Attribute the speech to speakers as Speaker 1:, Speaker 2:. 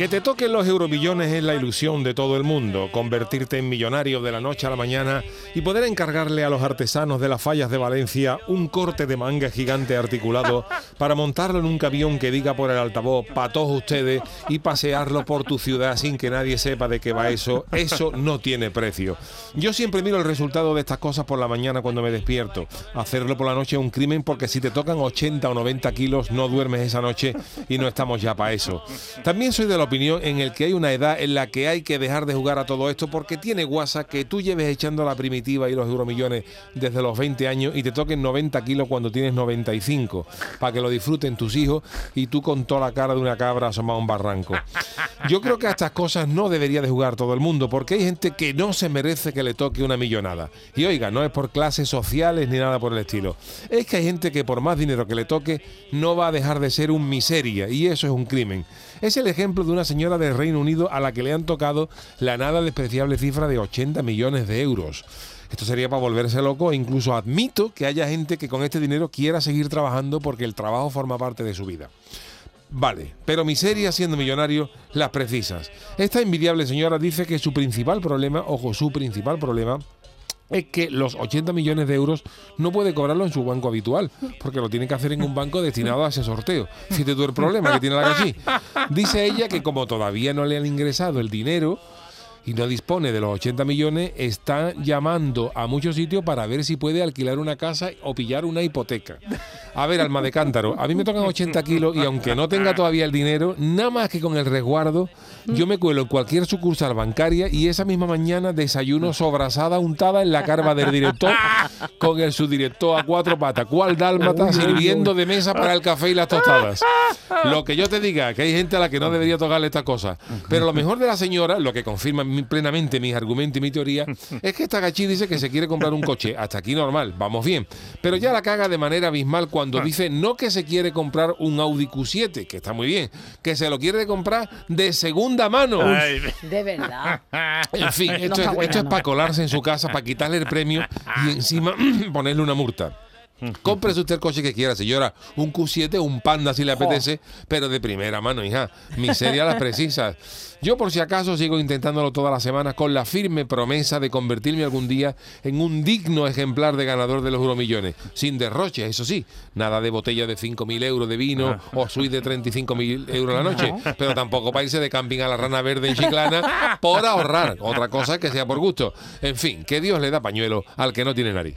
Speaker 1: Que te toquen los euromillones es la ilusión de todo el mundo, convertirte en millonario de la noche a la mañana y poder encargarle a los artesanos de las fallas de Valencia un corte de manga gigante articulado para montarlo en un camión que diga por el altavoz para todos ustedes y pasearlo por tu ciudad sin que nadie sepa de qué va eso, eso no tiene precio. Yo siempre miro el resultado de estas cosas por la mañana cuando me despierto. Hacerlo por la noche es un crimen porque si te tocan 80 o 90 kilos no duermes esa noche y no estamos ya para eso. También soy de la opinión en el que hay una edad en la que hay que dejar de jugar a todo esto porque tiene guasa que tú lleves echando la primitiva y los euromillones desde los 20 años y te toquen 90 kilos cuando tienes 95 para que lo disfruten tus hijos y tú con toda la cara de una cabra asomada a un barranco. Yo creo que a estas cosas no debería de jugar todo el mundo porque hay gente que no se merece que le toque una millonada. Y oiga, no es por clases sociales ni nada por el estilo. Es que hay gente que por más dinero que le toque no va a dejar de ser un miseria y eso es un crimen. Es el ejemplo de una señora del Reino Unido a la que le han tocado la nada despreciable cifra de 80 millones de euros. Esto sería para volverse loco e incluso admito que haya gente que con este dinero quiera seguir trabajando porque el trabajo forma parte de su vida. Vale, pero miseria siendo millonario las precisas. Esta envidiable señora dice que su principal problema, ojo, su principal problema es que los 80 millones de euros no puede cobrarlo en su banco habitual, porque lo tiene que hacer en un banco destinado a ese sorteo. Fíjate tú el problema que tiene la gachí. Dice ella que como todavía no le han ingresado el dinero y no dispone de los 80 millones, está llamando a muchos sitios para ver si puede alquilar una casa o pillar una hipoteca. A ver, alma de cántaro, a mí me tocan 80 kilos y aunque no tenga todavía el dinero, nada más que con el resguardo, yo me cuelo en cualquier sucursal bancaria y esa misma mañana desayuno sobrasada untada en la carva del director con el subdirector a cuatro patas, cual dálmata, sirviendo de mesa para el café y las tostadas. Lo que yo te diga, que hay gente a la que no debería tocarle estas cosas. Pero lo mejor de la señora, lo que confirma plenamente mis argumentos y mi teoría, es que esta gachí dice que se quiere comprar un coche. Hasta aquí normal, vamos bien. Pero ya la caga de manera abismal cuando dice no que se quiere comprar un Audi Q7, que está muy bien, que se lo quiere comprar de segunda mano.
Speaker 2: De verdad.
Speaker 1: En fin, esto,
Speaker 2: No
Speaker 1: es, es para colarse en su casa, para quitarle el premio y encima ponerle una multa. Cómprese usted el coche que quiera, señora. Un Q7 o un Panda si le apetece, pero de primera mano, hija. Miseria las precisas. Yo, por si acaso, sigo intentándolo todas las semanas con la firme promesa de convertirme algún día en un digno ejemplar de ganador de los euromillones. Sin derroches, eso sí. Nada de botella de 5.000 euros de vino o suite de 35.000 euros la noche. Pero tampoco para irse de camping a la Rana Verde en Chiclana por ahorrar. Otra cosa que sea por gusto. En fin, que Dios le da pañuelo al que no tiene nariz.